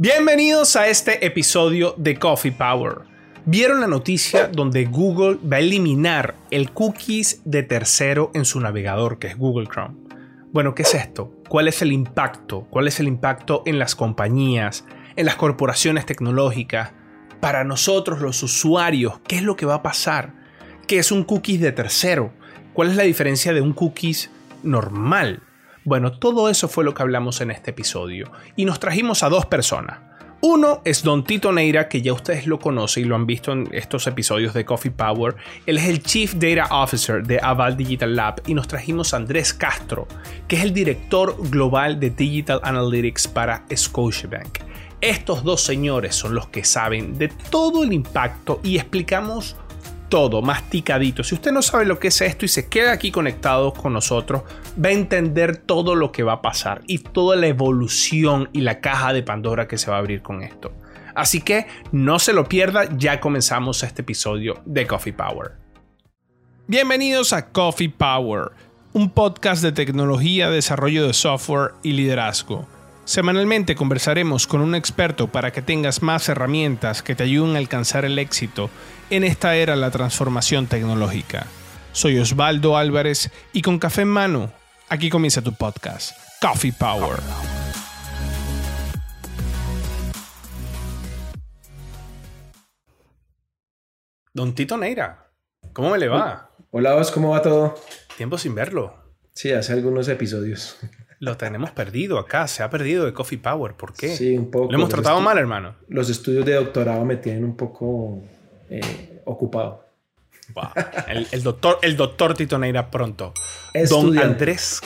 Bienvenidos a este episodio de Coffee Power. ¿Vieron la noticia donde Google va a eliminar el cookies de tercero en su navegador, que es Google Chrome? Bueno, ¿qué es esto? ¿Cuál es el impacto? ¿Cuál es el impacto en las compañías, en las corporaciones tecnológicas? Para nosotros, los usuarios, ¿qué es lo que va a pasar? ¿Qué es un cookies de tercero? ¿Cuál es la diferencia de un cookies normal? Bueno, todo eso fue lo que hablamos en este episodio y nos trajimos a dos personas. Uno es Don Tito Neira, que ya ustedes lo conocen y lo han visto en estos episodios de Coffee Power. Él es el Chief Data Officer de Aval Digital Lab y nos trajimos a Andrés Castro, que es el director global de Digital Analytics para Scotiabank. Estos dos señores son los que saben de todo el impacto y explicamos todo masticadito. Si usted no sabe lo que es esto y se queda aquí conectado con nosotros, va a entender todo lo que va a pasar y toda la evolución y la caja de Pandora que se va a abrir con esto. Así que no se lo pierda, ya comenzamos este episodio de Coffee Power. Bienvenidos a Coffee Power, un podcast de tecnología, desarrollo de software y liderazgo. Semanalmente conversaremos con un experto para que tengas más herramientas que te ayuden a alcanzar el éxito en esta era de la transformación tecnológica. Soy Osvaldo Álvarez y con café en mano, aquí comienza tu podcast, Coffee Power. Don Tito Neira, ¿cómo me le va? Hola, Os, ¿cómo va todo? Tiempo sin verlo. Sí, hace algunos episodios. Lo tenemos perdido acá, se ha perdido de Coffee Power. ¿Por qué? Sí, un poco. Lo hemos tratado mal, hermano. Los estudios de doctorado me tienen un poco eh, ocupado. El, doctor, el doctor Tito Neira pronto. Don Andrés,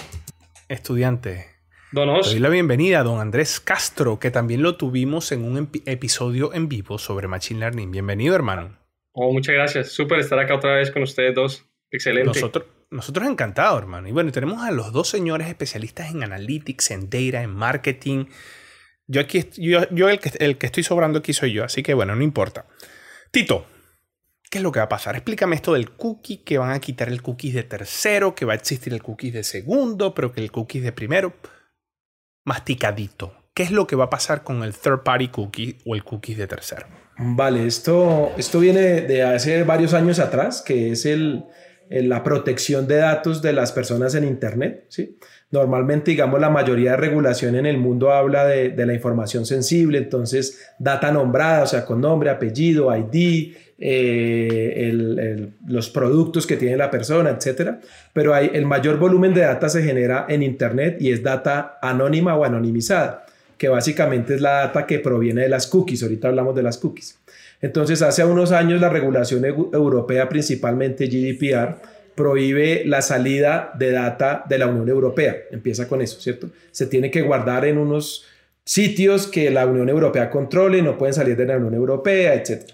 estudiante. Donos. Doy la bienvenida a don Andrés Castro, que también lo tuvimos en un episodio en vivo sobre Machine Learning. Bienvenido, hermano. Oh, muchas gracias. Súper estar acá otra vez con ustedes dos. Excelente. Nosotros, nosotros encantados, hermano. Y bueno, tenemos a los dos señores especialistas en analytics, en data, en marketing. Yo aquí, yo, el, que, el que estoy sobrando aquí soy yo, así que bueno, no importa. Tito, ¿qué es lo que va a pasar? Explícame esto del cookie, que van a quitar el cookie de tercero, que va a existir el cookie de segundo, pero que el cookie de primero. Masticadito. ¿Qué es lo que va a pasar con el third party cookie o el cookie de tercero? Vale, esto, esto viene de hace varios años atrás, que es el, la protección de datos de las personas en Internet. ¿sí? Normalmente, digamos, la mayoría de regulación en el mundo habla de, la información sensible, entonces data nombrada, o sea, con nombre, apellido, ID, eh, los productos que tiene la persona, etc. Pero hay, el mayor volumen de data se genera en Internet y es data anónima o anonimizada, que básicamente es la data que proviene de las cookies. Ahorita hablamos de las cookies. Entonces, hace unos años la regulación europea, principalmente GDPR, prohíbe la salida de data de la Unión Europea. Empieza con eso, ¿cierto? Se tiene que guardar en unos sitios que la Unión Europea controle, no pueden salir de la Unión Europea, etc.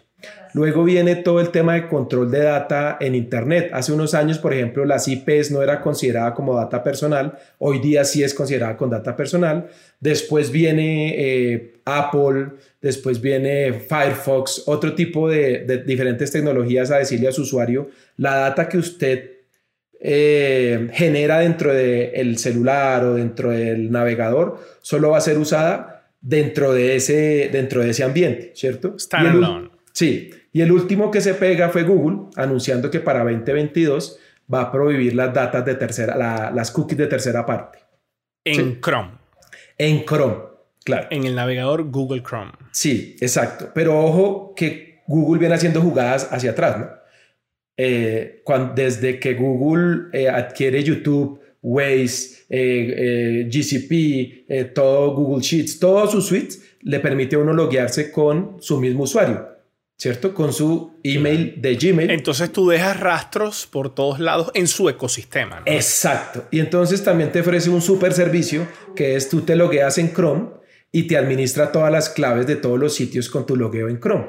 Luego viene todo el tema de control de data en Internet. Hace unos años, por ejemplo, las IPs no era considerada como data personal, hoy día sí es considerada con data personal. Después viene eh, Apple, después viene Firefox, otro tipo de, diferentes tecnologías a decirle a su usuario, la data que usted eh, genera dentro del celular o dentro del navegador solo va a ser usada dentro de ese, dentro de ese ambiente, ¿cierto? Standalone. Sí, y el último que se pega fue Google anunciando que para 2022 va a prohibir las datas de tercera, las cookies de tercera parte. En Chrome. En Chrome. Claro. En el navegador Google Chrome. Sí, exacto. Pero ojo que Google viene haciendo jugadas hacia atrás, ¿no? Eh, desde que Google eh, adquiere YouTube, Waze, eh, GCP, todo Google Sheets, todos sus suites, le permite a uno loguearse con su mismo usuario, ¿cierto? Con su email de Gmail. Entonces tú dejas rastros por todos lados en su ecosistema. ¿no? Exacto. Y entonces también te ofrece un super servicio que es tú te logueas en Chrome y te administra todas las claves de todos los sitios con tu logueo en Chrome.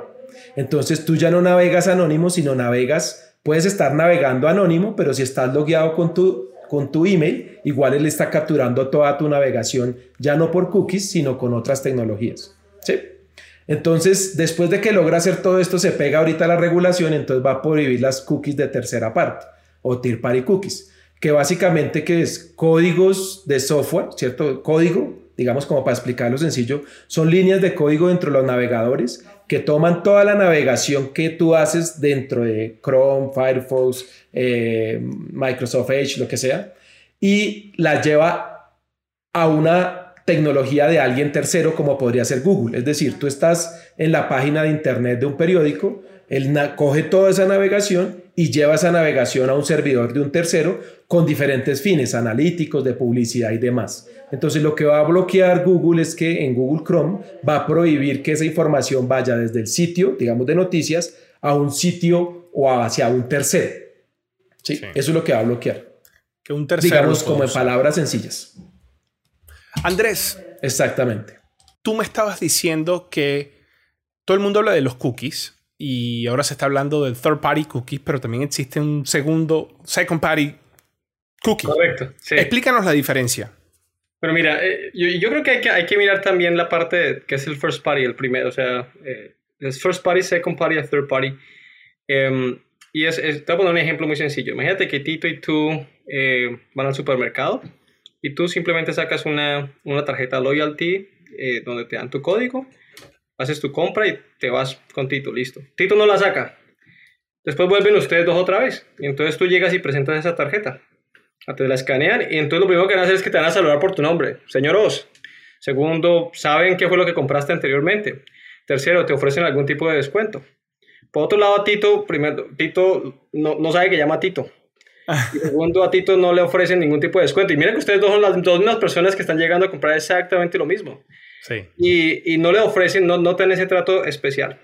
Entonces tú ya no navegas anónimo, sino navegas, puedes estar navegando anónimo, pero si estás logueado con tu, con tu email, igual él está capturando toda tu navegación, ya no por cookies, sino con otras tecnologías. ¿Sí? Entonces, después de que logra hacer todo esto, se pega ahorita la regulación, entonces va a prohibir las cookies de tercera parte o tier party cookies, que básicamente que es códigos de software, ¿cierto? Código digamos como para explicarlo sencillo, son líneas de código dentro de los navegadores que toman toda la navegación que tú haces dentro de Chrome, Firefox, eh, Microsoft Edge, lo que sea, y las lleva a una tecnología de alguien tercero como podría ser Google. Es decir, tú estás en la página de internet de un periódico, él coge toda esa navegación y lleva esa navegación a un servidor de un tercero con diferentes fines analíticos, de publicidad y demás. Entonces lo que va a bloquear Google es que en Google Chrome va a prohibir que esa información vaya desde el sitio, digamos, de noticias, a un sitio o hacia un tercero. ¿Sí? Eso es lo que va a bloquear. Que un tercero. Digamos como en palabras sencillas. Andrés. Exactamente. Tú me estabas diciendo que todo el mundo habla de los cookies y ahora se está hablando del third party cookies, pero también existe un segundo, second party cookie. Correcto. Explícanos la diferencia. Pero mira, eh, yo, creo que hay, que hay, que mirar también la parte que es el first party, el primero, o sea, eh, es first party, second party, third party. Em, y es, te voy a poner un ejemplo muy sencillo. Imagínate que Tito y tú eh, van al supermercado y tú simplemente sacas una, una tarjeta loyalty donde te dan tu código, haces tu compra y te vas con Tito, listo. Tito no la saca. Después vuelven ustedes dos otra vez. Y entonces tú llegas y presentas esa tarjeta te la escanean y entonces lo primero que van a hacer es que te van a saludar por tu nombre. Señor Oz. Segundo, saben qué fue lo que compraste anteriormente. Tercero, te ofrecen algún tipo de descuento. Por otro lado, Tito, primero, Tito no, no sabe que llama Tito. Y segundo, a Tito no le ofrecen ningún tipo de descuento. Y miren que ustedes dos son las dos mismas personas que están llegando a comprar exactamente lo mismo. Sí. Y, y no le ofrecen, no, no tienen ese trato especial.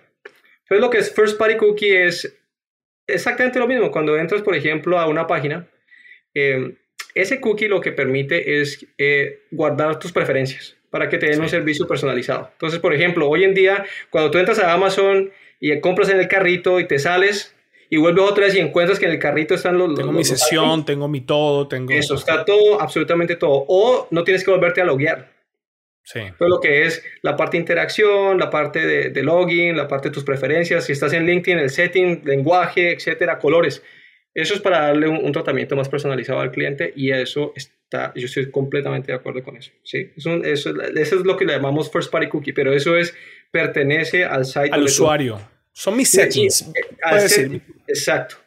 Entonces, lo que es First Party Cookie es exactamente lo mismo. Cuando entras, por ejemplo, a una página, Em, ese cookie lo que permite es eh, guardar tus preferencias para que te den un servicio personalizado. Entonces, por ejemplo, hoy en día, cuando tú entras a Amazon y compras en el carrito y te sales y vuelves otra vez y encuentras que en el carrito están los... Tengo mi sesión, tengo mi todo, tengo... Eso, está todo, absolutamente todo. O no tienes que volverte a loguear. Sí. Todo lo que es la parte de interacción, la parte de, de, login, la parte de tus preferencias, si estás en LinkedIn, el setting, lenguaje, etcétera, colores. Eso es para darle un, tratamiento más personalizado al cliente y eso está, yo estoy completamente de acuerdo con eso. ¿sí? Eso, eso, es lo que le llamamos first party cookie, pero eso es, pertenece al site. Al usuario. Son mis settings. Exacto.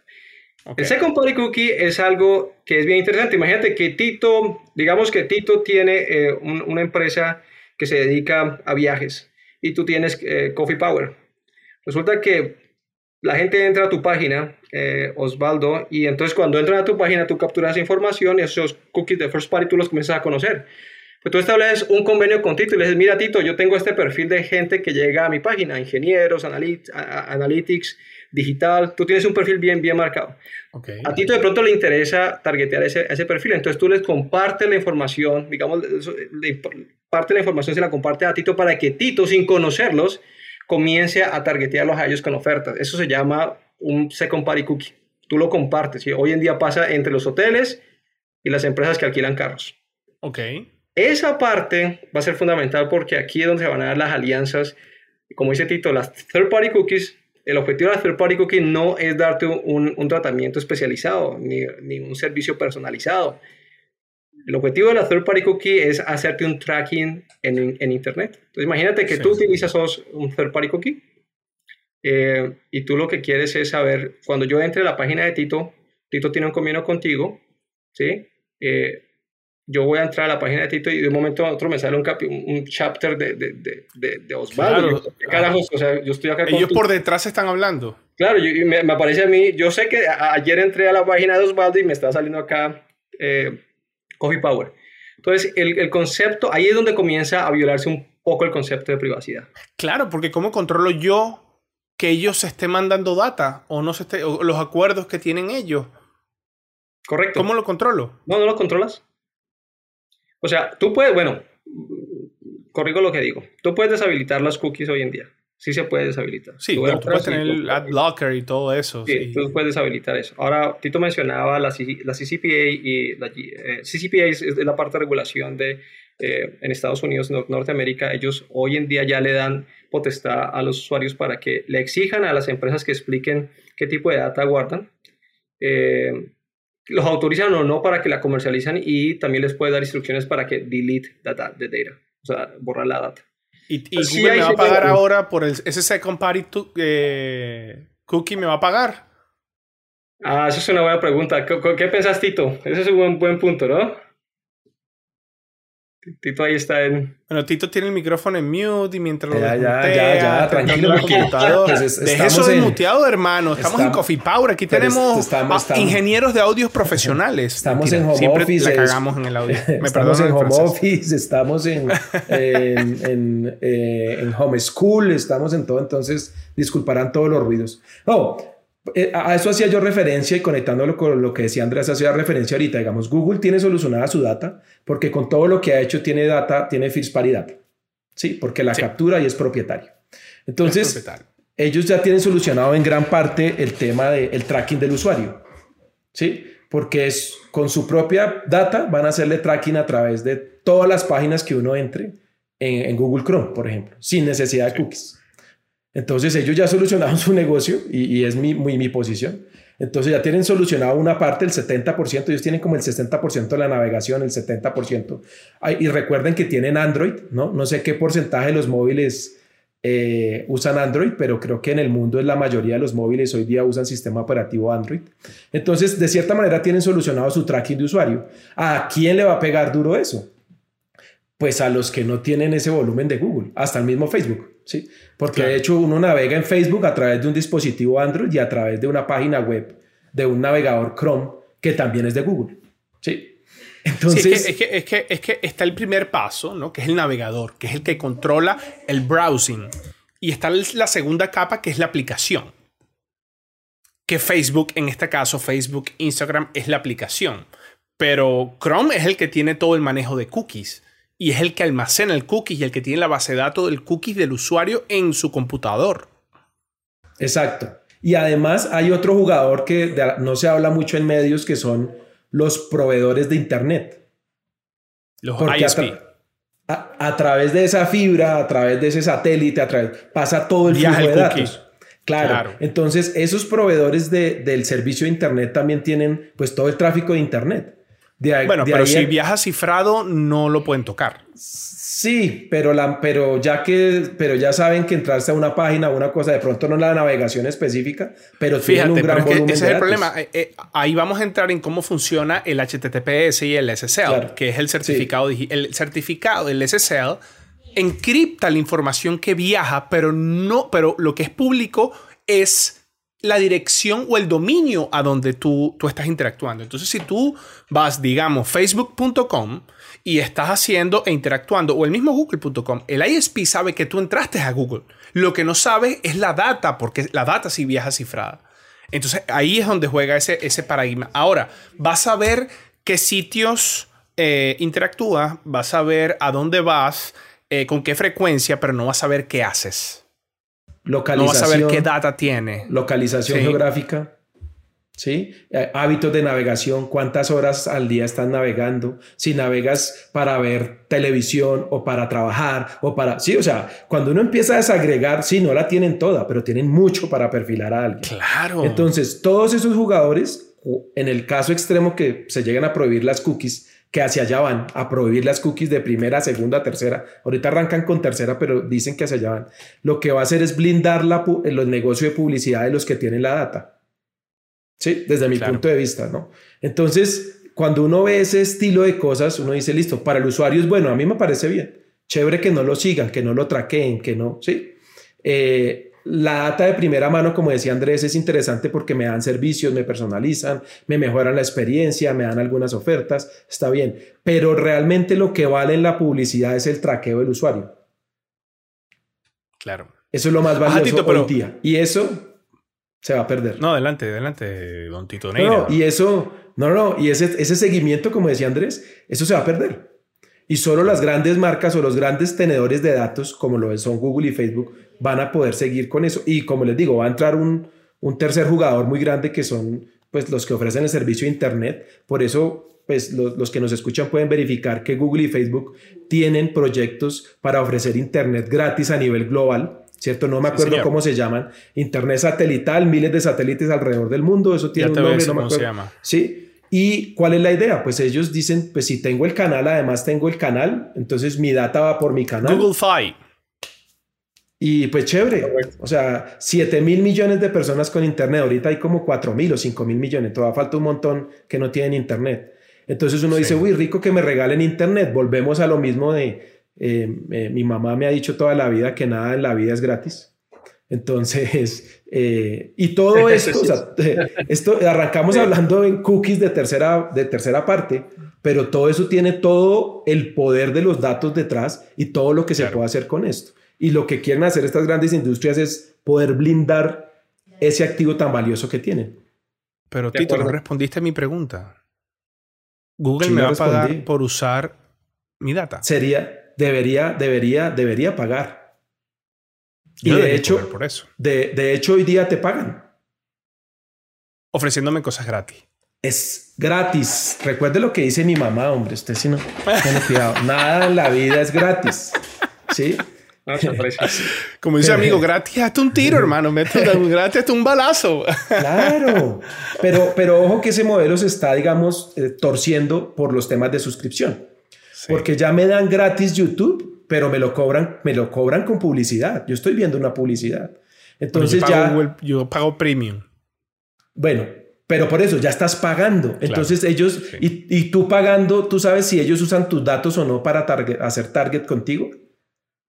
El second party cookie es algo que es bien interesante. Imagínate que Tito, digamos que Tito tiene eh, una empresa que se dedica a viajes y tú tienes eh, Coffee Power. Resulta que la gente entra a tu página, eh, Osvaldo, y entonces cuando entran a tu página tú capturas información y esos cookies de first party tú los comienzas a conocer. Pues tú estableces un convenio con Tito y le dices, mira Tito, yo tengo este perfil de gente que llega a mi página, ingenieros, analytics, digital, tú tienes un perfil bien, bien marcado. A Tito de pronto le interesa targetear ese, ese perfil, entonces tú les compartes la información, digamos, parte de la información se la comparte a Tito para que Tito, sin conocerlos, comience a targetearlos a ellos con ofertas. Eso se llama un second party cookie. Tú lo compartes. y Hoy en día pasa entre los hoteles y las empresas que alquilan carros. Ok. Esa parte va a ser fundamental porque aquí es donde se van a dar las alianzas. Como dice Tito, las third party cookies, el objetivo de las third party cookies no es darte un, un tratamiento especializado ni, ni un servicio personalizado el objetivo de la third party cookie es hacerte un tracking en, en Internet. Entonces, imagínate que tú utilizas un third party cookie eh, y tú lo que quieres es saber, cuando yo entre a la página de Tito, Tito tiene un convenio contigo, ¿sí? Eh, yo voy a entrar a la página de Tito y de un momento a otro me sale un, un chapter de, de, de, de Osvaldo. o sea, yo estoy acá Ellos por detrás están hablando. Claro, y me, me, aparece a mí, yo sé que ayer entré a la página de Osvaldo y me está saliendo acá eh, Coffee Power. Entonces, el, concepto, ahí es donde comienza a violarse un poco el concepto de privacidad. Claro, porque ¿cómo controlo yo que ellos se estén mandando data o no se esté, los acuerdos que tienen ellos? Correcto. ¿Cómo lo controlo? No, no lo controlas. O sea, tú puedes, bueno, corrigo lo que digo, tú puedes deshabilitar las cookies hoy en día sí se puede deshabilitar. Sí, tú, puedes tener el ad blocker y todo eso. Sí, tú puedes deshabilitar eso. Ahora, Tito mencionaba la, la CCPA y la eh, CCPA es, la parte de regulación de eh, en Estados Unidos, Norteamérica. Ellos hoy en día ya le dan potestad a los usuarios para que le exijan a las empresas que expliquen qué tipo de data guardan. Eh, los autorizan o no para que la comercializan y también les puede dar instrucciones para que delete data, de data. o sea, borrar la data. ¿Y, Google me va a pagar ahora por ese second party eh, cookie? ¿Me va a pagar? Ah, esa es una buena pregunta. ¿Qué, qué pensás, Tito? Ese es un buen, buen punto, ¿no? Tito ahí está en. Bueno, Tito tiene el micrófono en mute y mientras ya, lo ya, ya, ya, tranquilo. Pues Deje eso desmuteado, hermano. Estamos, en Coffee Power. Aquí tenemos ingenieros de audios profesionales. Estamos en home Siempre office. La cagamos en el audio. Me estamos en home office, estamos en, en, en, eh, en home school, estamos en todo. Entonces, disculparán todos los ruidos. No, a eso hacía yo referencia y conectándolo con lo que decía Andrés, hacía referencia ahorita. Digamos, Google tiene solucionada su data porque con todo lo que ha hecho tiene data, tiene first party data. Sí, porque la captura y es propietario. Entonces, ellos ya tienen solucionado en gran parte el tema del tracking del usuario. Sí, porque es con su propia data van a hacerle tracking a través de todas las páginas que uno entre en, Google Chrome, por ejemplo, sin necesidad de cookies. Entonces ellos ya solucionaron su negocio y, es mi, posición. Entonces ya tienen solucionado una parte, el 70%, ellos tienen como el 60% de la navegación, el 70%. y recuerden que tienen Android, ¿no? No sé qué porcentaje de los móviles eh, usan Android, pero creo que en el mundo es la mayoría de los móviles hoy día usan sistema operativo Android. Entonces, de cierta manera tienen solucionado su tracking de usuario. ¿A quién le va a pegar duro eso? Pues a los que no tienen ese volumen de Google, hasta el mismo Facebook. ¿Sí? Porque de hecho uno navega en Facebook a través de un dispositivo Android y a través de una página web de un navegador Chrome que también es de Google, ¿sí? Entonces... es, que, es, que, es, que, está el primer paso, ¿no? Que es el navegador, que es el que controla el browsing. Y está la segunda capa, que es la aplicación. Que Facebook, en este caso Facebook, Instagram, es la aplicación. Pero Chrome es el que tiene todo el manejo de cookies y es el que almacena el cookie y el que tiene la base de datos del cookie del usuario en su computador. Exacto. Y además hay otro jugador que no se habla mucho en medios que son los proveedores de Internet. Los ISP. A, través de esa fibra, a través de ese satélite, a través, pasa todo el flujo de datos. Claro. Entonces, esos proveedores del servicio de Internet también tienen pues todo el tráfico de Internet bueno, pero si viaja cifrado no lo pueden tocar. Sí, pero, la, pero, ya que, pero ya saben que entrarse a una página o una cosa, de pronto no la navegación específica, pero Fíjate, un gran ese es el problema. Eh, eh, ahí vamos a entrar en cómo funciona el HTTPS y el SSL, que es el certificado, el certificado del SSL encripta la información que viaja, pero no, pero lo que es público es la dirección o el dominio a donde tú, tú estás interactuando. Entonces, si tú vas, digamos, facebook.com y estás haciendo e interactuando, o el mismo google.com, el ISP sabe que tú entraste a Google. Lo que no sabe es la data, porque la data sí viaja cifrada. Entonces, ahí es donde juega ese, ese paradigma. Ahora, vas a ver qué sitios eh, interactúas, vas a ver a dónde vas, eh, con qué frecuencia, pero no vas a ver qué haces. Localización. No vas a ver qué data tiene. Localización geográfica. ¿Sí? Eh, hábitos de navegación, cuántas horas al día estás navegando, si navegas para ver televisión o para trabajar o para... Sí, o sea, cuando uno empieza a desagregar, sí, no la tienen toda, pero tienen mucho para perfilar a alguien. Claro. Entonces, todos esos jugadores, en el caso extremo que se llegan a prohibir las cookies, que hacia allá van a prohibir las cookies de primera, segunda, tercera. Ahorita arrancan con tercera, pero dicen que hacia allá van. Lo que va a hacer es blindar la, los negocios de publicidad de los que tienen la data. Sí, desde mi punto de vista, ¿no? Entonces, cuando uno ve ese estilo de cosas, uno dice, listo, para el usuario es bueno, a mí me parece bien. Chévere que no lo sigan, que no lo traqueen, que no, ¿sí? Eh, la data de primera mano, como decía Andrés, es interesante porque me dan servicios, me personalizan, me mejoran la experiencia, me dan algunas ofertas, está bien. Pero realmente lo que vale en la publicidad es el traqueo del usuario. Claro. Eso es lo más valioso hoy día. Y eso se va a perder. No, adelante, adelante, don Tito No, y eso, no, no, y ese, ese seguimiento, como decía Andrés, eso se va a perder. Y solo las grandes marcas o los grandes tenedores de datos, como lo son Google y Facebook, van a poder seguir con eso. Y como les digo, va a entrar un, tercer jugador muy grande que son pues, los que ofrecen el servicio de Internet. Por eso pues los, que nos escuchan pueden verificar que Google y Facebook tienen proyectos para ofrecer Internet gratis a nivel global, ¿cierto? No me acuerdo cómo se llaman. Internet satelital, miles de satélites alrededor del mundo, eso tiene un nombre, no me acuerdo. Se llama. Sí, ¿Y cuál es la idea? Pues ellos dicen, pues si tengo el canal, además tengo el canal, entonces mi data va por mi canal. Google Fi. Y pues chévere. O sea, 7 mil millones de personas con internet. Ahorita hay como 4 mil o 5 mil millones. Todavía falta un montón que no tienen internet. Entonces uno dice, uy, rico que me regalen internet. Volvemos a lo mismo de, eh, eh, mi mamá me ha dicho toda la vida que nada en la vida es gratis. Entonces, eh, y todo esto, o sea, esto arrancamos hablando en cookies de tercera, de tercera parte, pero todo eso tiene todo el poder de los datos detrás y todo lo que se puede hacer con esto. Y lo que quieren hacer estas grandes industrias es poder blindar ese activo tan valioso que tienen. Pero Tito, no respondiste a mi pregunta. Google me va a pagar por usar mi data. Sería, debería, debería, debería pagar. Y de hecho, por eso. De, de hecho, hoy día te pagan. Ofreciéndome cosas gratis. Es gratis. Recuerde lo que dice mi mamá, hombre. Usted si no tiene cuidado. Nada en la vida es gratis. ¿Sí? Como dice amigo, gratis hasta un tiro, hermano. gratis hasta un balazo. Claro. Pero, pero ojo que ese modelo se está, digamos, eh, torciendo por los temas de suscripción. Porque ya me dan gratis YouTube, pero me lo cobran, me lo cobran con publicidad. Yo estoy viendo una publicidad. Entonces yo ya. yo pago premium. Bueno, pero por eso ya estás pagando. Entonces ellos, y, y, tú pagando, tú sabes si ellos usan tus datos o no para hacer target contigo.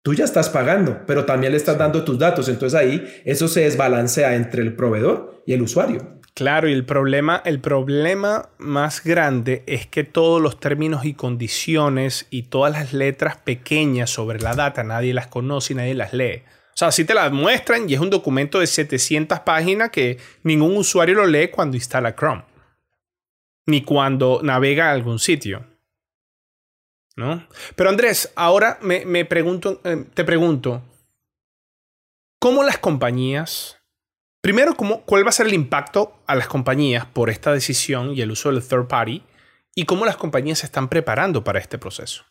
Tú ya estás pagando, pero también le estás dando tus datos. Entonces ahí eso se desbalancea entre el proveedor y el usuario. Claro, y el problema, el problema más grande es que todos los términos y condiciones y todas las letras pequeñas sobre la data nadie las conoce y nadie las lee. O sea, si te las muestran y es un documento de 700 páginas que ningún usuario lo lee cuando instala Chrome, ni cuando navega a algún sitio. ¿no? Pero Andrés, ahora me, pregunto, eh, te pregunto, ¿cómo las compañías, primero, cómo, cuál va a ser el impacto a las compañías por esta decisión y el uso del third party, y cómo las compañías se están preparando para este proceso?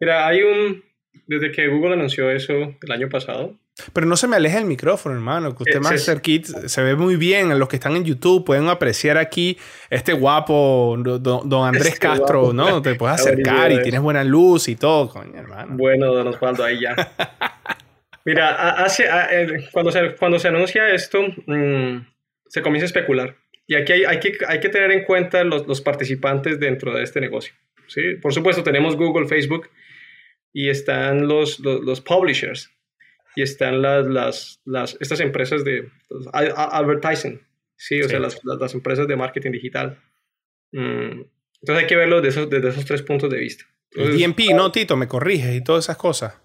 Mira, hay un, desde que Google anunció eso el año pasado, pero no se me aleje el micrófono, hermano, que usted más cerquita se ve muy bien. Los que están en YouTube pueden apreciar aquí este guapo don, Andrés este Castro, ¿no? Te puedes acercar y tienes buena luz y todo, coño, hermano. Bueno, don Osvaldo, ahí ya. Mira, hace, cuando, se, cuando se anuncia esto, mm, se comienza a especular. Y aquí hay, hay, que, hay que tener en cuenta los, los participantes dentro de este negocio. ¿sí? Por supuesto, tenemos Google, Facebook y están los, los, los publishers y están las, las, las estas empresas de advertising, sí, o sea, las, las, empresas de marketing digital. Mm, entonces hay que verlo desde esos, desde esos tres puntos de vista. el DMP, no, Tito, me corriges y todas esas cosas.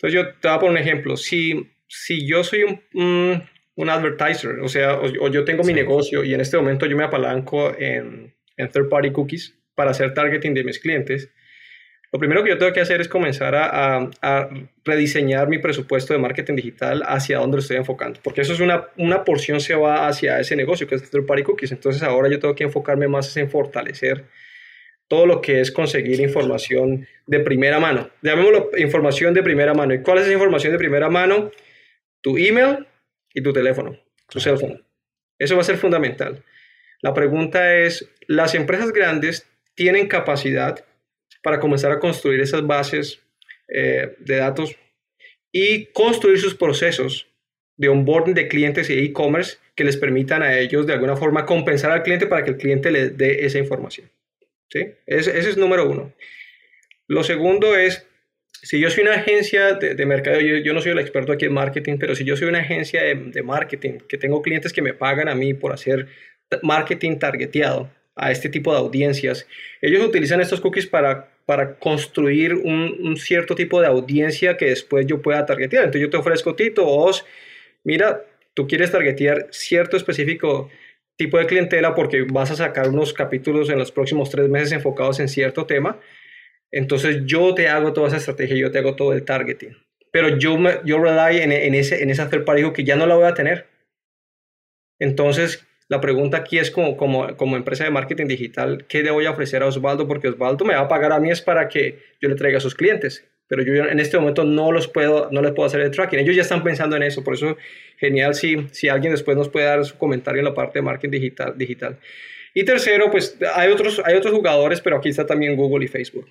Entonces yo te voy a poner un ejemplo. Si, si yo soy un, un, advertiser, o sea, o, yo tengo mi negocio y en este momento yo me apalanco en, en third party cookies para hacer targeting de mis clientes, lo primero que yo tengo que hacer es comenzar a, rediseñar mi presupuesto de marketing digital hacia dónde lo estoy enfocando, porque eso es una, una porción se va hacia ese negocio que es third party cookies. Entonces ahora yo tengo que enfocarme más en fortalecer todo lo que es conseguir información de primera mano. Llamémoslo información de primera mano. ¿Y cuál es esa información de primera mano? Tu email y tu teléfono, tu cell phone. Eso va a ser fundamental. La pregunta es, ¿las empresas grandes tienen capacidad para comenzar a construir esas bases eh, de datos y construir sus procesos de onboarding de clientes y e-commerce que les permitan a ellos de alguna forma compensar al cliente para que el cliente le dé esa información. ¿Sí? Ese, es número uno. Lo segundo es, si yo soy una agencia de, de mercado, yo, yo, no soy el experto aquí en marketing, pero si yo soy una agencia de, de marketing, que tengo clientes que me pagan a mí por hacer marketing targeteado, a este tipo de audiencias. Ellos utilizan estos cookies para, para construir un, cierto tipo de audiencia que después yo pueda targetear. Entonces yo te ofrezco, Tito, vos, mira, tú quieres targetear cierto específico tipo de clientela porque vas a sacar unos capítulos en los próximos tres meses enfocados en cierto tema. Entonces yo te hago toda esa estrategia, yo te hago todo el targeting. Pero yo, me, yo rely en, en, ese, en esa third party que ya no la voy a tener. Entonces, la pregunta aquí es como, como, como empresa de marketing digital, ¿qué le voy a ofrecer a Osvaldo? Porque Osvaldo me va a pagar a mí es para que yo le traiga a sus clientes, pero yo en este momento no los puedo, no les puedo hacer el tracking. Ellos ya están pensando en eso, por eso genial si, si alguien después nos puede dar su comentario en la parte de marketing digital. digital. Y tercero, pues hay otros, hay otros jugadores, pero aquí está también Google y Facebook.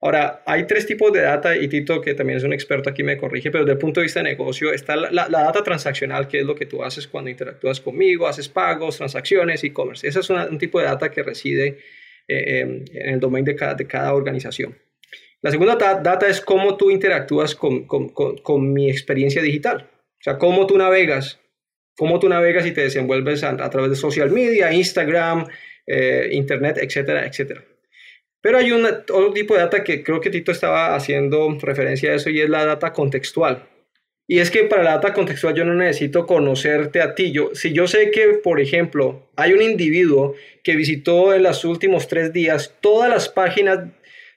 Ahora, hay tres tipos de data y Tito, que también es un experto aquí, me corrige, pero desde el punto de vista de negocio está la, data transaccional, que es lo que tú haces cuando interactúas conmigo, haces pagos, transacciones, e-commerce. Ese es un tipo de data que reside eh, em, en el domain de cada, de cada organización. La segunda data es cómo tú interactúas con, con, con, mi experiencia digital. O sea, cómo tú navegas, cómo tú navegas y te desenvuelves a, través de social media, Instagram, eh, Internet, etcétera, etcétera. Pero hay un otro tipo de data que creo que Tito estaba haciendo referencia a eso y es la data contextual. Y es que para la data contextual yo no necesito conocerte a ti. Yo, si yo sé que, por ejemplo, hay un individuo que visitó en los últimos tres días todas las páginas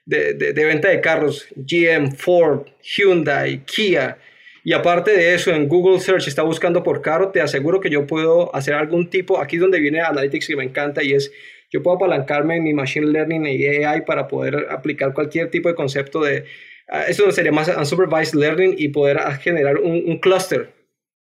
de, de, de venta de carros, GM, Ford, Hyundai, Kia, y aparte de eso, en Google Search está buscando por carro, te aseguro que yo puedo hacer algún tipo, aquí es donde viene Analytics que me encanta y es yo puedo apalancarme en mi Machine Learning y AI para poder aplicar cualquier tipo de concepto de, uh, esto sería más unsupervised learning y poder generar un, un cluster,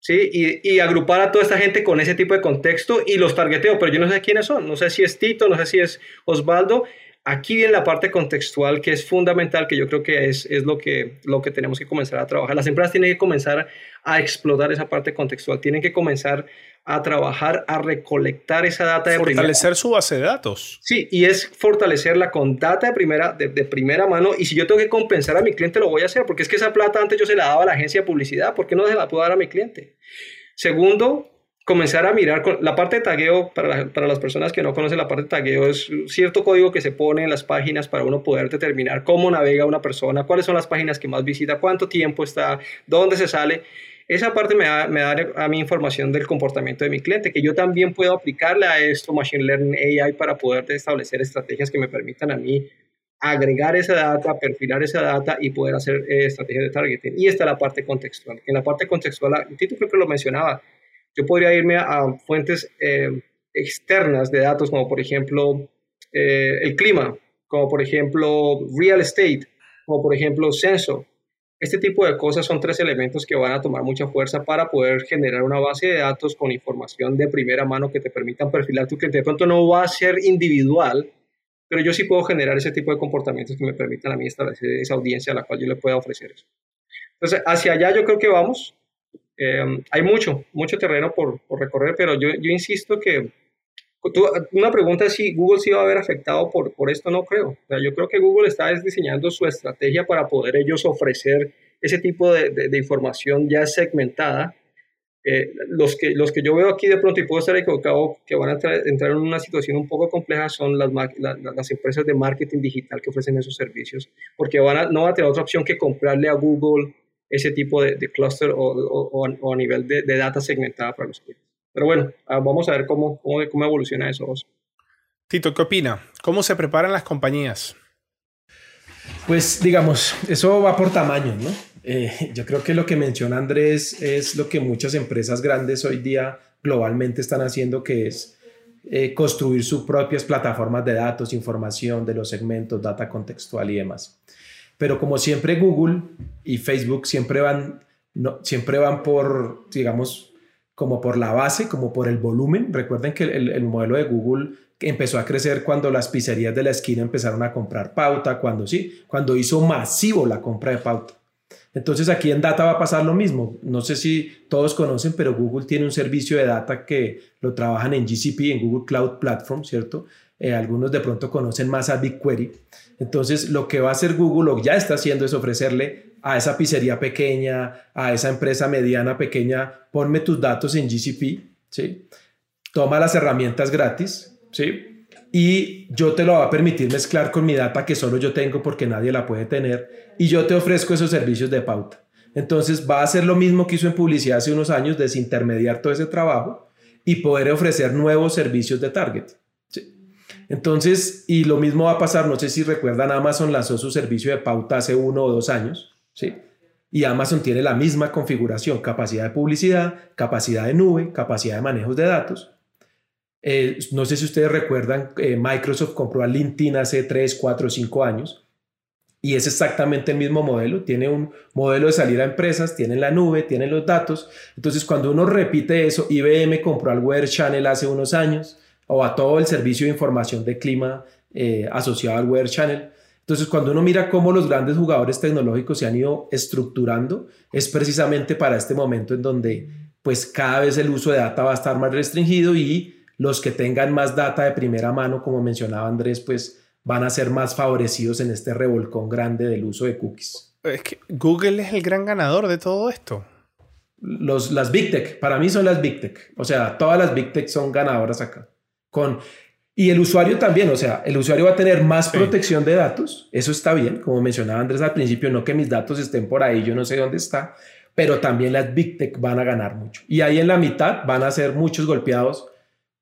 ¿sí? Y, y, agrupar a toda esta gente con ese tipo de contexto y los targeteo, pero yo no sé quiénes son, no sé si es Tito, no sé si es Osvaldo, Aquí viene la parte contextual que es fundamental, que yo creo que es, es lo, que, lo que tenemos que comenzar a trabajar. Las empresas tienen que comenzar a explotar esa parte contextual, tienen que comenzar a trabajar, a recolectar esa data de Fortalecer su base de datos. Sí, y es fortalecerla con data de primera, de, de, primera mano. Y si yo tengo que compensar a mi cliente, lo voy a hacer, porque es que esa plata antes yo se la daba a la agencia de publicidad, ¿por qué no se la puedo dar a mi cliente? Segundo, comenzar a mirar con la parte de tagueo, para, para, las personas que no conocen la parte de tagueo, es cierto código que se pone en las páginas para uno poder determinar cómo navega una persona, cuáles son las páginas que más visita, cuánto tiempo está, dónde se sale. Esa parte me da, me da a mí información del comportamiento de mi cliente, que yo también puedo aplicarle a esto Machine Learning AI para poder establecer estrategias que me permitan a mí agregar esa data, perfilar esa data y poder hacer eh, estrategias de targeting. Y está la parte contextual. En la parte contextual, Tito creo que lo mencionaba, yo podría irme a, fuentes eh, externas de datos, como por ejemplo eh, el clima, como por ejemplo real estate, como por ejemplo censo. Este tipo de cosas son tres elementos que van a tomar mucha fuerza para poder generar una base de datos con información de primera mano que te permitan perfilar tu cliente. De pronto no va a ser individual, pero yo sí puedo generar ese tipo de comportamientos que me permitan a mí establecer esa audiencia a la cual yo le pueda ofrecer eso. Entonces, hacia allá yo creo que vamos. Em, hay mucho, mucho terreno por, por recorrer, pero yo, yo insisto que una pregunta es si Google sí va a haber afectado por, por esto, no creo. O sea, yo creo que Google está diseñando su estrategia para poder ellos ofrecer ese tipo de, de, información ya segmentada. Eh, los, que, los que yo veo aquí de pronto, y puedo estar equivocado, que van a entrar, entrar en una situación un poco compleja son las, las empresas de marketing digital que ofrecen esos servicios, porque van a, no van a tener otra opción que comprarle a Google ese tipo de, de cluster o, o, a nivel de, de, data segmentada para los clientes. Pero bueno, ah, vamos a ver cómo, cómo, cómo evoluciona eso. Tito, ¿qué opina? ¿Cómo se preparan las compañías? Pues digamos, eso va por tamaño, ¿no? Eh, yo creo que lo que menciona Andrés es lo que muchas empresas grandes hoy día globalmente están haciendo, que es eh, construir sus propias plataformas de datos, información de los segmentos, data contextual y demás. Pero como siempre Google y Facebook siempre van, siempre van por, digamos, como por la base, como por el volumen. Recuerden que el, el modelo de Google empezó a crecer cuando las pizzerías de la esquina empezaron a comprar pauta, cuando sí, cuando hizo masivo la compra de pauta. Entonces aquí en data va a pasar lo mismo. No sé si todos conocen, pero Google tiene un servicio de data que lo trabajan en GCP, en Google Cloud Platform, ¿cierto? Eh, algunos de pronto conocen más a BigQuery. Entonces, lo que va a hacer Google, o ya está haciendo, es ofrecerle a esa pizzería pequeña, a esa empresa mediana pequeña, ponme tus datos en GCP, ¿sí? Toma las herramientas gratis, ¿sí? Y yo te lo va a permitir mezclar con mi data que solo yo tengo porque nadie la puede tener. Y yo te ofrezco esos servicios de pauta. Entonces, va a hacer lo mismo que hizo en publicidad hace unos años, desintermediar todo ese trabajo y poder ofrecer nuevos servicios de target. Entonces, y lo mismo va a pasar, no sé si recuerdan, Amazon lanzó su servicio de pauta hace uno o dos años, ¿sí? Y Amazon tiene la misma configuración, capacidad de publicidad, capacidad de nube, capacidad de manejos de datos. Eh, no sé si ustedes recuerdan, eh, Microsoft compró a LinkedIn hace 3, 4, 5 años y es exactamente el mismo modelo. Tiene un modelo de salir a empresas, tiene la nube, tiene los datos. Entonces, cuando uno repite eso, IBM compró al Weather Channel hace unos años, o a todo el servicio de información de clima eh, asociado al Weather Channel. Entonces, cuando uno mira cómo los grandes jugadores tecnológicos se han ido estructurando, es precisamente para este momento en donde pues cada vez el uso de data va a estar más restringido y los que tengan más data de primera mano, como mencionaba Andrés, pues van a ser más favorecidos en este revolcón grande del uso de cookies. Es que Google es el gran ganador de todo esto. Los, las Big Tech, para mí son las Big Tech. O sea, todas las Big Tech son ganadoras acá. Con, y el usuario también, o sea, el usuario va a tener más protección de datos. Eso está bien, como mencionaba Andrés al principio, no que mis datos estén por ahí, yo no sé dónde está, pero también las Big Tech van a ganar mucho. Y ahí en la mitad van a ser muchos golpeados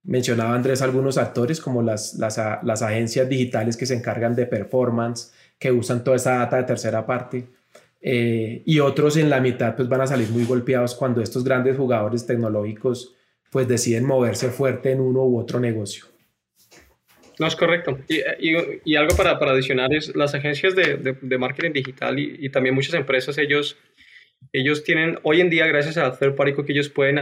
Mencionaba Andrés algunos actores como las, las, las, agencias digitales que se encargan de performance, que usan toda esa data de tercera parte. Eh, y otros en la mitad pues van a salir muy golpeados cuando estos grandes jugadores tecnológicos pues deciden moverse fuerte en uno u otro negocio. No, es correcto. Y, y, algo para, para, adicionar es las agencias de, de, marketing digital y, y, también muchas empresas, ellos ellos tienen, hoy en día, gracias a Third Party que ellos pueden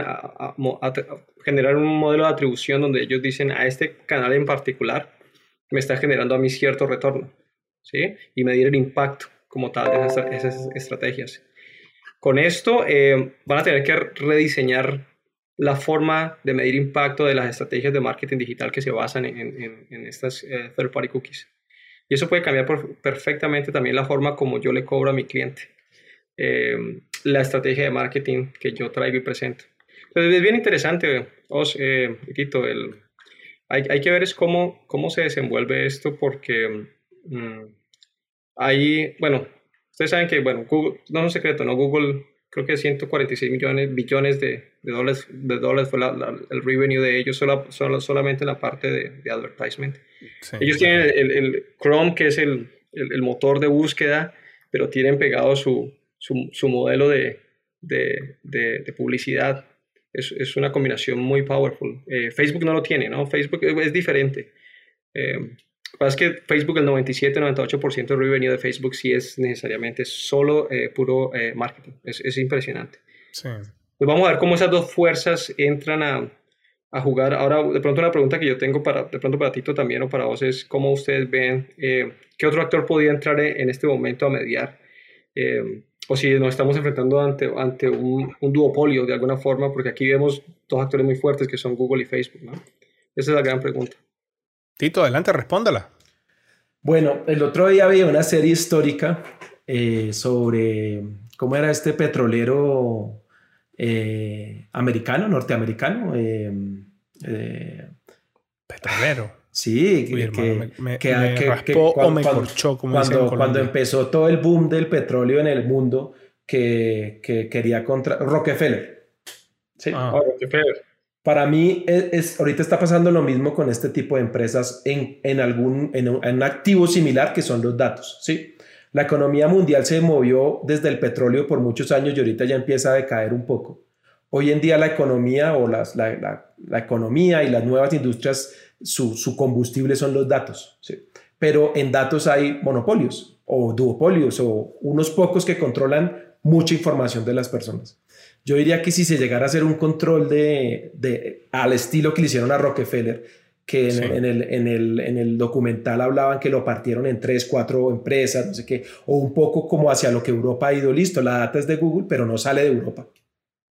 generar un modelo de atribución donde ellos dicen a este canal en particular me está generando a mí cierto retorno, ¿sí? Y medir el impacto como tal de esas, estrategias. Con esto eh, van a tener que rediseñar la forma de medir impacto de las estrategias de marketing digital que se basan en, en, estas eh, third party cookies. Y eso puede cambiar perfectamente también la forma como yo le cobro a mi cliente. Eh, la estrategia de marketing que yo traigo y presento. Entonces es bien interesante, Os, eh, el, hay, hay, que ver es cómo, cómo se desenvuelve esto porque mm, ahí, bueno, ustedes saben que, bueno, Google, no es un secreto, ¿no? Google creo que 146 millones, billones de, de dólares, de dólares fue el revenue de ellos solo, solo, solamente en la parte de, de advertisement. ellos tienen el, el, Chrome, que es el, el, motor de búsqueda, pero tienen pegado su, su, modelo de, publicidad. Es, una combinación muy powerful. Eh, Facebook no lo tiene, ¿no? Facebook es diferente. Eh, es que Facebook, el 97-98% del revenue de Facebook sí es necesariamente solo eh, puro eh, marketing. Es, impresionante. Sí. Pues vamos a ver cómo esas dos fuerzas entran a, a, jugar. Ahora, de pronto una pregunta que yo tengo para, de pronto para Tito también o para vos es cómo ustedes ven, qué otro actor podría entrar en, este momento a mediar o si nos estamos enfrentando ante, ante un, un, duopolio de alguna forma, porque aquí vemos dos actores muy fuertes que son Google y Facebook. ¿no? Esa es la gran pregunta. Tito, adelante, respóndala. Bueno, el otro día había una serie histórica eh, sobre cómo era este petrolero eh, americano, norteamericano. Eh, petrolero. Sí, que, me, cuando, empezó todo el boom del petróleo en el mundo, que, quería contra Rockefeller. Sí, ah. Oh, Rockefeller. Para mí, es, ahorita está pasando lo mismo con este tipo de empresas en, en algún en un, activo similar que son los datos. Sí, la economía mundial se movió desde el petróleo por muchos años y ahorita ya empieza a decaer un poco. Hoy en día la economía o las, la, la, la economía y las nuevas industrias su, combustible son los datos. Pero en datos hay monopolios o duopolios o unos pocos que controlan mucha información de las personas. Yo diría que si se llegara a hacer un control de, al estilo que le hicieron a Rockefeller, que en, el, en, el, en, el, documental hablaban que lo partieron en tres, cuatro empresas, no sé qué, o un poco como hacia lo que Europa ha ido, listo, la data es de Google, pero no sale de Europa.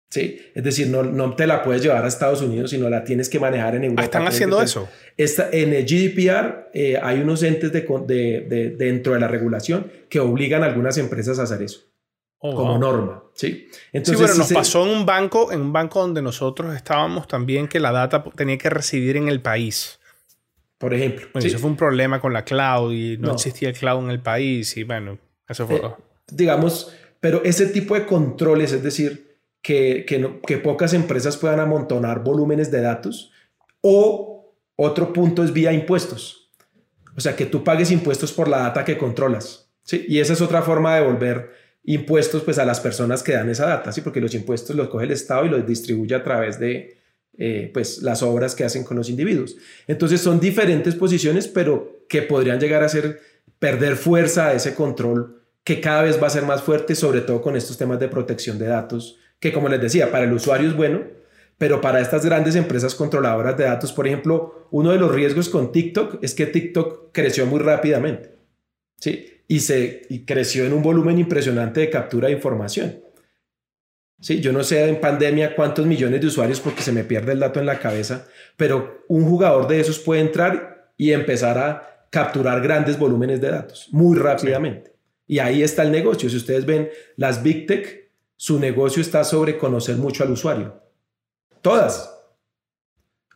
¿sí? Es decir, no, no te la puedes llevar a Estados Unidos, sino la tienes que manejar en Europa. ¿Están haciendo eso? Esta, en el GDPR eh, hay unos entes de, de, dentro de la regulación que obligan a algunas empresas a hacer eso. Oh, como norma, ¿sí? Entonces, sí, bueno, nos pasó en un banco, en un banco donde nosotros estábamos también que la data tenía que residir en el país. Por ejemplo. Bueno, eso fue un problema con la cloud y no, existía el cloud en el país y bueno, eso fue... Eh, digamos, pero ese tipo de controles, es decir, que, que, pocas empresas puedan amontonar volúmenes de datos. O otro punto es vía impuestos. O sea, que tú pagues impuestos por la data que controlas. ¿sí? Y esa es otra forma de volver impuestos pues, a las personas que dan esa data, ¿sí? porque los impuestos los coge el Estado y los distribuye a través de eh, pues, las obras que hacen con los individuos. Entonces son diferentes posiciones, pero que podrían llegar a ser perder fuerza a ese control que cada vez va a ser más fuerte, sobre todo con estos temas de protección de datos que como les decía, para el usuario es bueno, Pero para estas grandes empresas controladoras de datos, por ejemplo, uno de los riesgos con TikTok es que TikTok creció muy rápidamente. ¿sí? Y, se, creció en un volumen impresionante de captura de información. Sí, yo no sé en pandemia cuántos millones de usuarios porque se me pierde el dato en la cabeza, pero un jugador de esos puede entrar y empezar a capturar grandes volúmenes de datos muy rápidamente. Y ahí está el negocio. Si ustedes ven las Big Tech, su negocio está sobre conocer mucho al usuario. Todas.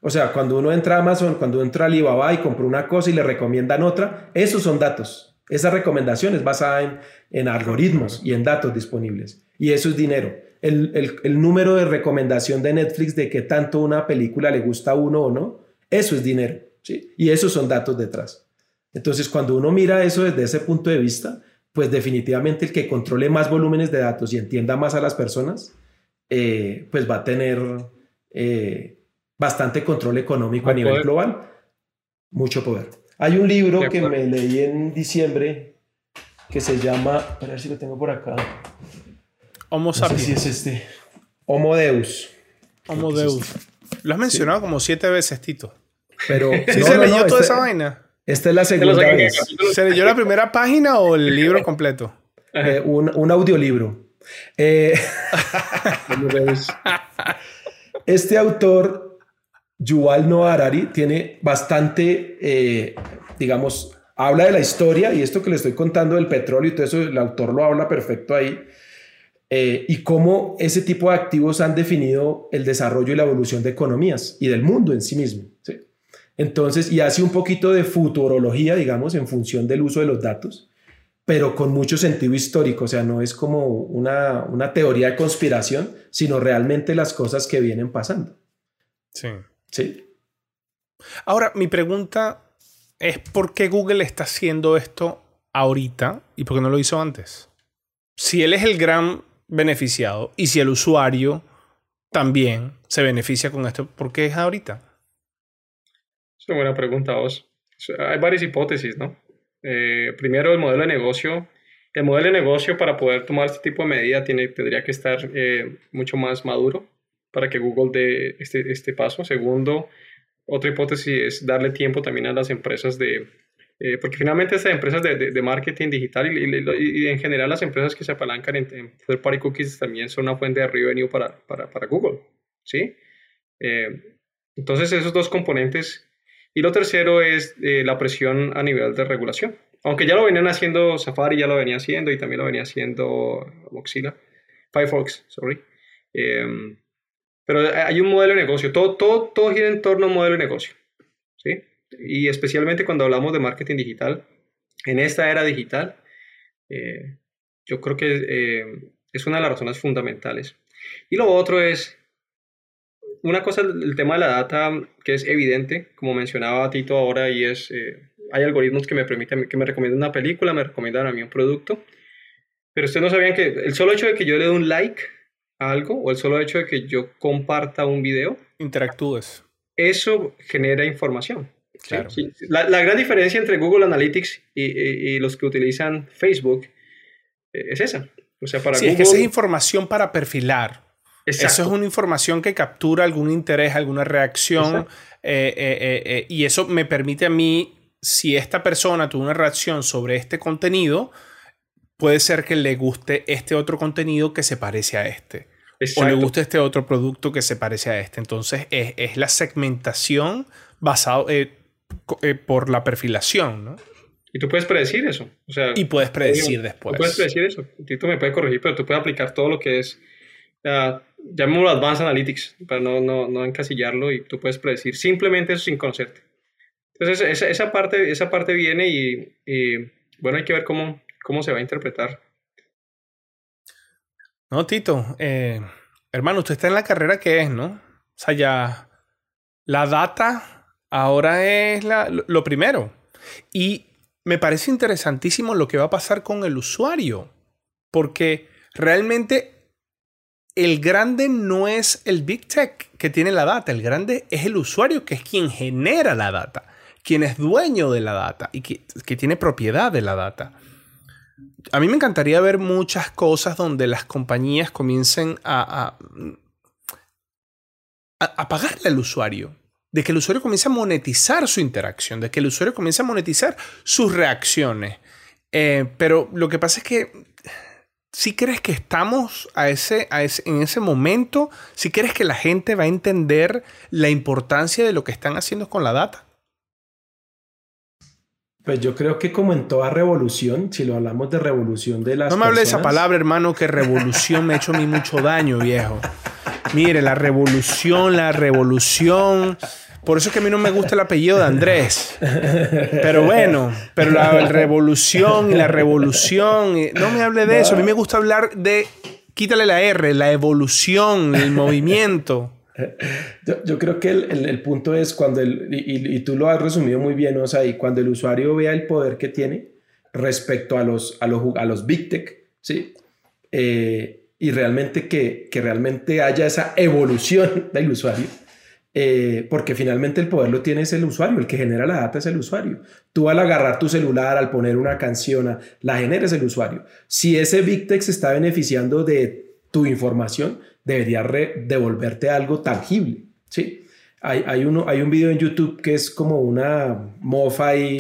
O sea, cuando uno entra a Amazon, cuando entra a Alibaba y compra una cosa y le recomiendan otra, esos son datos. Esa recomendación es basada en, en algoritmos y en datos disponibles. Y eso es dinero el, número de recomendación de Netflix de que tanto una película le gusta a uno o no, eso es dinero, ¿sí? Y esos son datos detrás. Entonces, cuando uno mira eso desde ese punto de vista, pues definitivamente el que controle más volúmenes de datos y entienda más a las personas, eh, pues va a tener eh, bastante control económico a nivel global, mucho poder. Hay un libro que me leí en diciembre que se llama, a ver si lo tengo por acá, Homo sapiens. es este. Homo Deus. Homo Deus. Lo has mencionado como siete veces, Tito. Pero ¿Sí se leyó toda esa vaina? Esta es la segunda vez. ¿Se leyó la primera página o el libro completo? Eh, un, un, audiolibro. Eh, este autor, Yuval Noah Harari, tiene bastante, eh, digamos, habla de la historia y esto que le estoy contando del petróleo y todo eso, el autor lo habla perfecto ahí eh, y cómo ese tipo de activos han definido el desarrollo y la evolución de economías y del mundo en sí mismo. Entonces, y hace un poquito de futurología, digamos, en función del uso de los datos, pero con mucho sentido histórico, o sea, no es como una, una teoría de conspiración, sino realmente las cosas que vienen pasando. Sí. Sí. Ahora, mi pregunta es por qué Google está haciendo esto ahorita y por qué no lo hizo antes. Si él es el gran beneficiado y si el usuario también se beneficia con esto, ¿por qué es ahorita? Es una buena pregunta, vos. Hay varias hipótesis, ¿no? Eh, primero, el modelo de negocio. El modelo de negocio para poder tomar este tipo de medida tiene, tendría que estar eh, mucho más maduro para que Google dé este, este paso. Segundo, otra hipótesis es darle tiempo también a las empresas de, eh, porque finalmente estas empresas de, de, marketing digital y, en general las empresas que se apalancan en, third party cookies también son una fuente de revenue para, para, para Google. ¿sí? Eh, entonces esos dos componentes. Y lo tercero es eh, la presión a nivel de regulación. Aunque ya lo venían haciendo Safari, ya lo venía haciendo y también lo venía haciendo Mozilla, Firefox, sorry. Pero hay un modelo de negocio, todo, todo, todo gira en torno a un modelo de negocio. ¿sí? y especialmente cuando hablamos de marketing digital, en esta era digital, eh, yo creo que eh, es una de las razones fundamentales. Y lo otro es, una cosa, el tema de la data que es evidente, como mencionaba Tito ahora, y es, eh, hay algoritmos que me permiten, que me recomiendan una película, me recomiendan a mí un producto, pero ustedes no sabían que el solo hecho de que yo le dé un like a algo, o el solo hecho de que yo comparta un video, interactúes. Eso genera información. Claro. La, gran diferencia entre Google Analytics y, los que utilizan Facebook eh, es esa. O sea, para sí, es que esa es información para perfilar. Eso es una información que captura algún interés, alguna reacción. Eh, eh, y eso me permite a mí, si esta persona tuvo una reacción sobre este contenido, puede ser que le guste este otro contenido que se parece a este. O le guste este otro producto que se parece a este. Entonces es, es la segmentación basado, eh, por la perfilación, ¿no? Y tú puedes predecir eso. O sea, y puedes predecir después. Tú puedes predecir eso. Tito me puede corregir, pero tú puedes aplicar todo lo que es, uh, llamémoslo Advanced Analytics, para no, no, no, encasillarlo, y tú puedes predecir simplemente eso sin conocerte. Entonces, esa, esa parte, esa parte viene y, y, bueno, hay que ver cómo, cómo se va a interpretar. No, Tito, eh, hermano, usted está en la carrera que es, ¿no? O sea, ya la data ahora es lo primero. Y me parece interesantísimo lo que va a pasar con el usuario, porque realmente el grande no es el Big Tech que tiene la data, el grande es el usuario que es quien genera la data, quien es dueño de la data y que, tiene propiedad de la data. A mí me encantaría ver muchas cosas donde las compañías comiencen a a, pagarle al usuario, de que el usuario comience a monetizar su interacción, de que el usuario comience a monetizar sus reacciones. Eh, pero lo que pasa es que si crees que estamos a ese, en ese momento, si crees que la gente va a entender la importancia de lo que están haciendo con la data. Pues yo creo que como en toda revolución, si lo hablamos de revolución de las No me hable de esa palabra, hermano, que revolución me ha hecho a mí mucho daño, viejo. Mire, la revolución, la revolución. Por eso es que a mí no me gusta el apellido de Andrés. Pero bueno, pero la revolución y la revolución. No me hable de eso. A mí me gusta hablar de. Quítale la R, la evolución, el movimiento. Yo, creo que el, punto es cuando el, y, tú lo has resumido muy bien, o sea, y cuando el usuario vea el poder que tiene respecto a los, a los, a los Big Tech, ¿sí? Eh, y realmente que, que, realmente haya esa evolución del usuario, eh, porque finalmente el poder lo tiene es el usuario, el que genera la data es el usuario. Tú al agarrar tu celular, al poner una canción, la generas el usuario. Si ese Big Tech se está beneficiando de tu información, debería devolverte algo tangible, ¿sí? Hay, hay, uno, hay un video en YouTube que es como una mofa y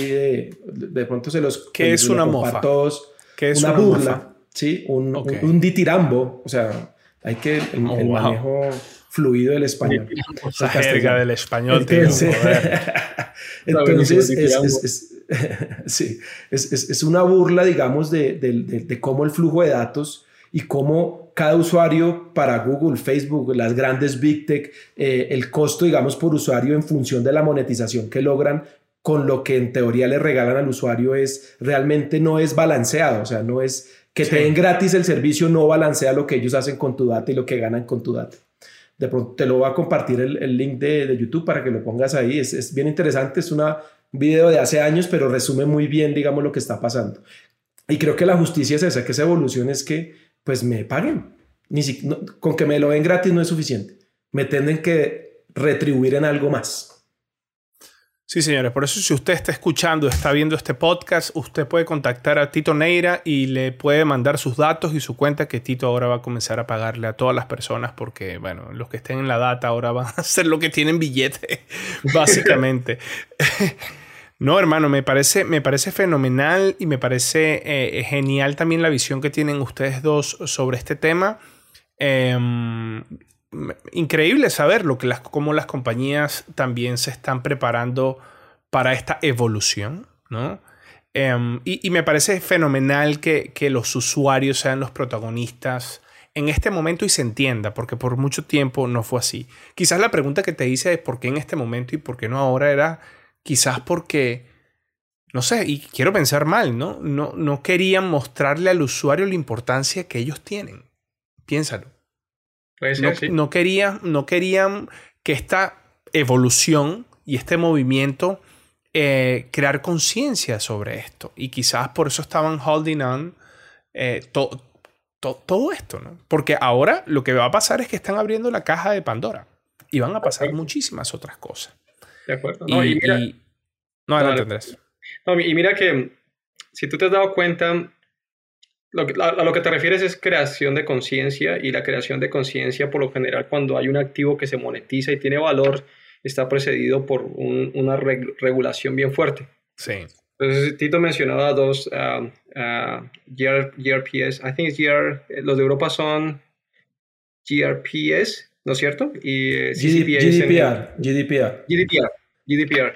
de, pronto se los... ¿Qué es una mofa? Todos, es una, burla, ¿sí? Un, un, ditirambo, o sea, hay que el, oh, manejo fluido del español. La jerga del español. Entonces, entonces es, sí, es, una burla, digamos, de, de, de cómo el flujo de datos y cómo cada usuario para Google, Facebook, las grandes Big Tech, eh, el costo, digamos, por usuario en función de la monetización que logran con lo que en teoría le regalan al usuario es realmente no es balanceado, o sea, no es que te den gratis el servicio, no balancea lo que ellos hacen con tu data y lo que ganan con tu data. De pronto te lo voy a compartir el, link de, YouTube para que lo pongas ahí. Es, es bien interesante, es una, un video de hace años, pero resume muy bien, digamos, lo que está pasando. Y creo que la justicia es esa, que esa evolución es que pues me paguen. Ni si, con que me lo den gratis no es suficiente. Me tienen que retribuir en algo más. Sí, señores. Por eso si usted está escuchando, está viendo este podcast, usted puede contactar a Tito Neira y le puede mandar sus datos y su cuenta que Tito ahora va a comenzar a pagarle a todas las personas porque, bueno, los que estén en la data ahora van a hacer lo que tienen billete, básicamente. No, hermano, me parece, me parece fenomenal y me parece eh, genial también la visión que tienen ustedes dos sobre este tema. Em, increíble saber lo que las, cómo las compañías también se están preparando para esta evolución, ¿no? Em, y, me parece fenomenal que, que los usuarios sean los protagonistas en este momento y se entienda, porque por mucho tiempo no fue así. Quizás la pregunta que te hice es por qué en este momento y por qué no ahora era Quizás porque, no sé, y quiero pensar mal, ¿no? No, no querían mostrarle al usuario la importancia que ellos tienen. Piénsalo. no, querían, no querían que esta evolución y este movimiento eh, crear conciencia sobre esto. Y quizás por eso estaban holding on eh, todo esto, ¿no? Porque ahora lo que va a pasar es que están abriendo la caja de Pandora y van a pasar muchísimas otras cosas. De acuerdo. No, y, mira, no, y mira que si tú te has dado cuenta, lo a, lo que te refieres es creación de conciencia y la creación de conciencia por lo general cuando hay un activo que se monetiza y tiene valor está precedido por una regulación bien fuerte. Sí. Entonces, Tito mencionaba dos uh, uh, GRPS, I think GR, los de Europa son GRPS, ¿no es cierto? Y eh, GDPR, GDPR. GDPR. GDPR.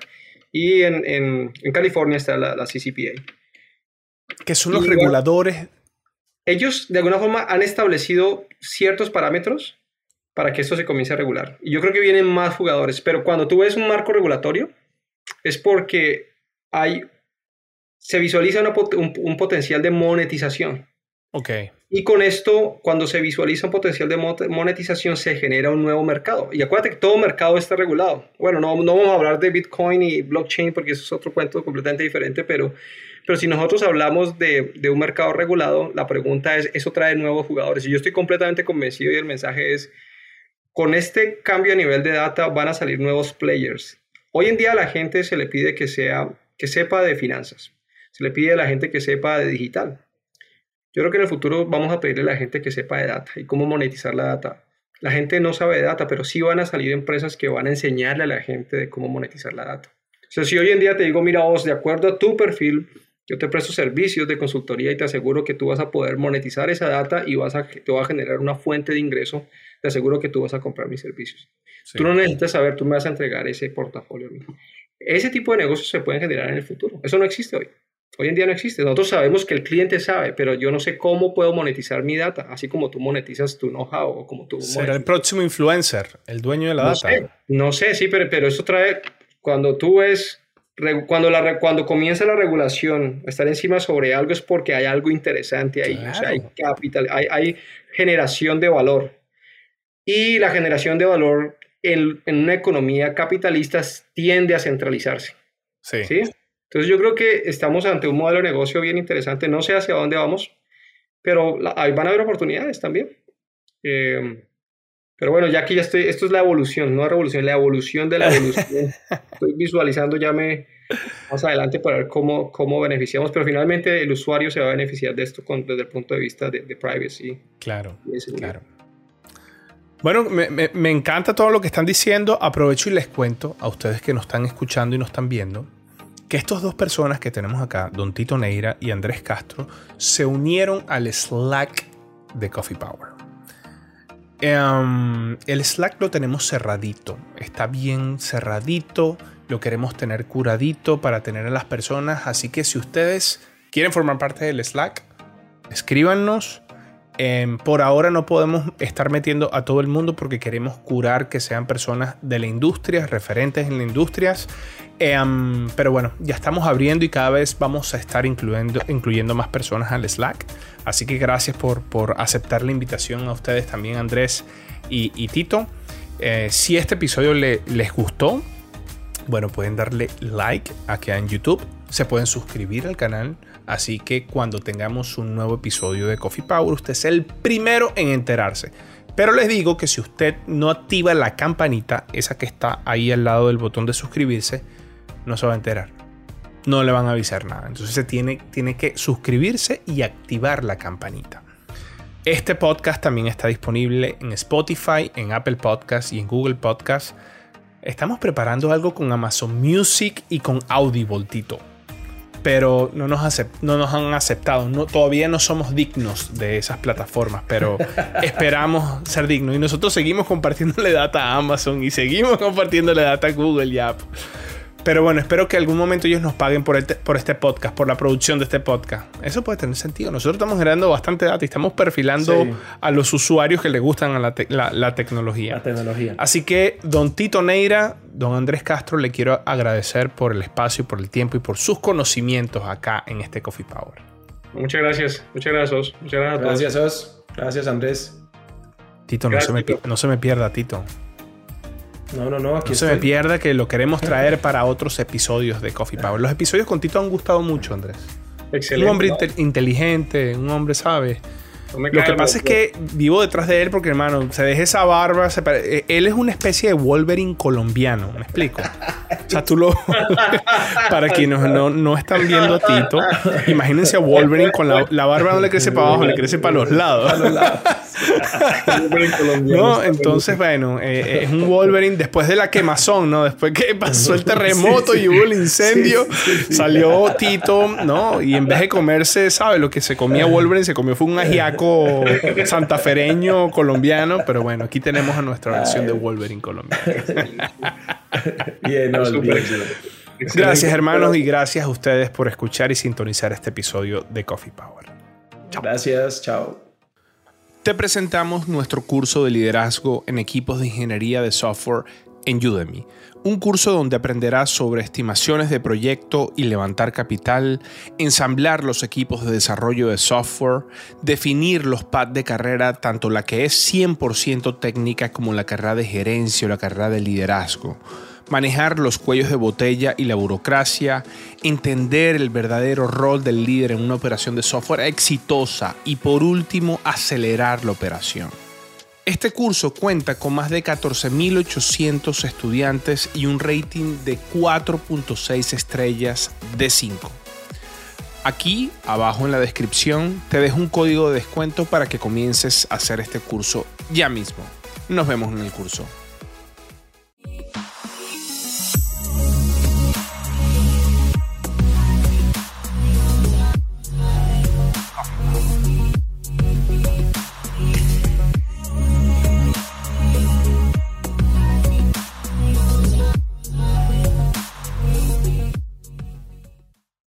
Y en, en, en California está la, la, CCPA. Que son los reguladores. Ellos, de alguna forma, han establecido ciertos parámetros para que esto se comience a regular. Y yo creo que vienen más jugadores, pero cuando tú ves un marco regulatorio, es porque hay, se visualiza un, un potencial de monetización. Ok. Y con esto, cuando se visualiza un potencial de monetización, se genera un nuevo mercado. Y acuérdate que todo mercado está regulado. Bueno, no, no vamos a hablar de Bitcoin y blockchain porque eso es otro cuento completamente diferente, pero, pero si nosotros hablamos de, de un mercado regulado, la pregunta es, ¿eso trae nuevos jugadores? Y yo estoy completamente convencido y el mensaje es, con este cambio a nivel de data van a salir nuevos players. Hoy en día a la gente se le pide que, sea, que sepa de finanzas, se le pide a la gente que sepa de digital yo creo que en el futuro vamos a pedirle a la gente que sepa de data y cómo monetizar la data. La gente no sabe de data, pero sí van a salir empresas que van a enseñarle a la gente de cómo monetizar la data. O sea, si hoy en día te digo, mira vos, de acuerdo a tu perfil, yo te presto servicios de consultoría y te aseguro que tú vas a poder monetizar esa data y vas a, te va a generar una fuente de ingreso. Te aseguro que tú vas a comprar mis servicios. Tú no necesitas saber, tú me vas a entregar ese portafolio. Ese tipo de negocios se pueden generar en el futuro. Eso no existe hoy. Hoy en día no existe. Nosotros sabemos que el cliente sabe, pero yo no sé cómo puedo monetizar mi data, así como tú monetizas tu know-how o como tú... Será el próximo influencer, el dueño de la data. no sé, sí, pero, pero eso trae... Cuando tú ves... Cuando, la, cuando comienza la regulación, estar encima sobre algo es porque hay algo interesante ahí. O sea, hay capital, hay, hay generación de valor. Y la generación de valor en, en, una economía capitalista tiende a centralizarse. Sí. ¿sí? Entonces yo creo que estamos ante un modelo de negocio bien interesante. No sé hacia dónde vamos, pero ahí van a haber oportunidades también. Em, pero bueno, ya aquí ya estoy, esto es la evolución, no la revolución, la evolución de la evolución. estoy visualizando ya me, más adelante para ver cómo, cómo beneficiamos, pero finalmente el usuario se va a beneficiar de esto con, desde el punto de vista de, privacy. Claro, claro. Bueno, me, me, encanta todo lo que están diciendo. Aprovecho y les cuento a ustedes que nos están escuchando y nos están viendo que estas dos personas que tenemos acá, Don Tito Neira y Andrés Castro, se unieron al Slack de Coffee Power. Em, el Slack lo tenemos cerradito, está bien cerradito, lo queremos tener curadito para tener a las personas, así que si ustedes quieren formar parte del Slack, escríbanos. Em, por ahora no podemos estar metiendo a todo el mundo porque queremos curar que sean personas de la industria, referentes en la industria Em, pero bueno, ya estamos abriendo y cada vez vamos a estar incluyendo, más personas al Slack. Así que gracias por, aceptar la invitación a ustedes también, Andrés y, Tito. Eh, si este episodio les gustó, bueno, pueden darle like aquí en YouTube. Se pueden suscribir al canal. Así que cuando tengamos un nuevo episodio de Coffee Power, usted es el primero en enterarse. Pero les digo que si usted no activa la campanita, esa que está ahí al lado del botón de suscribirse, no se va a enterar. No le van a avisar nada. Entonces se tiene, tiene que suscribirse y activar la campanita. Este podcast también está disponible en Spotify, en Apple Podcasts y en Google Podcasts. Estamos preparando algo con Amazon Music y con Audible, Tito. Pero no nos, no nos han aceptado. No, todavía no somos dignos de esas plataformas, pero esperamos ser dignos. Y nosotros seguimos compartiéndole data a Amazon y seguimos compartiéndole data a Google y Apple. Pero bueno, espero que algún momento ellos nos paguen por, por este podcast, por la producción de este podcast. Eso puede tener sentido. Nosotros estamos generando bastante data y estamos perfilando a los usuarios que les gustan a la, tecnología. La tecnología. Así que, don Tito Neira, don Andrés Castro, le quiero agradecer por el espacio, por el tiempo y por sus conocimientos acá en este Coffee Power. Muchas gracias. Muchas gracias, Muchas gracias. Gracias, Os. Gracias, Andrés. Tito, no, se me, no se me pierda, Tito. No, no, no. Aquí no se me pierda que lo queremos traer para otros episodios de Coffee Power. Los episodios con Tito han gustado mucho, Andrés. Excelente. Un hombre inteligente, un hombre, sabe lo que pasa es que vivo detrás de él porque, hermano, se deja esa barba. Eh, él es una especie de Wolverine colombiano, ¿me explico? O sea, tú lo. para quienes no, no, están viendo a Tito, imagínense a Wolverine con la, barba no le crece para abajo, le crece para los lados. no, entonces, bueno, eh, eh, es un Wolverine después de la quemazón, ¿no? Después que pasó el terremoto y hubo el incendio, salió Tito, ¿no? Y en vez de comerse, ¿sabes? Lo que se comía Wolverine, se comió fue un ajiaco santafereño colombiano, pero bueno, aquí tenemos a nuestra versión de Wolverine colombiano. Bien, Gracias hermanos y gracias a ustedes por escuchar y sintonizar este episodio de Coffee Power. Gracias, chao. Te presentamos nuestro curso de liderazgo en equipos de ingeniería de software en Udemy un curso donde aprenderás sobre estimaciones de proyecto y levantar capital, ensamblar los equipos de desarrollo de software, definir los pads de carrera, tanto la que es 100% técnica como la carrera de gerencia o la carrera de liderazgo, manejar los cuellos de botella y la burocracia, entender el verdadero rol del líder en una operación de software exitosa y por último acelerar la operación. Este curso cuenta con más de 14.800 estudiantes y un rating de 4.6 estrellas de 5. Aquí, abajo en la descripción, te dejo un código de descuento para que comiences a hacer este curso ya mismo. Nos vemos en el curso.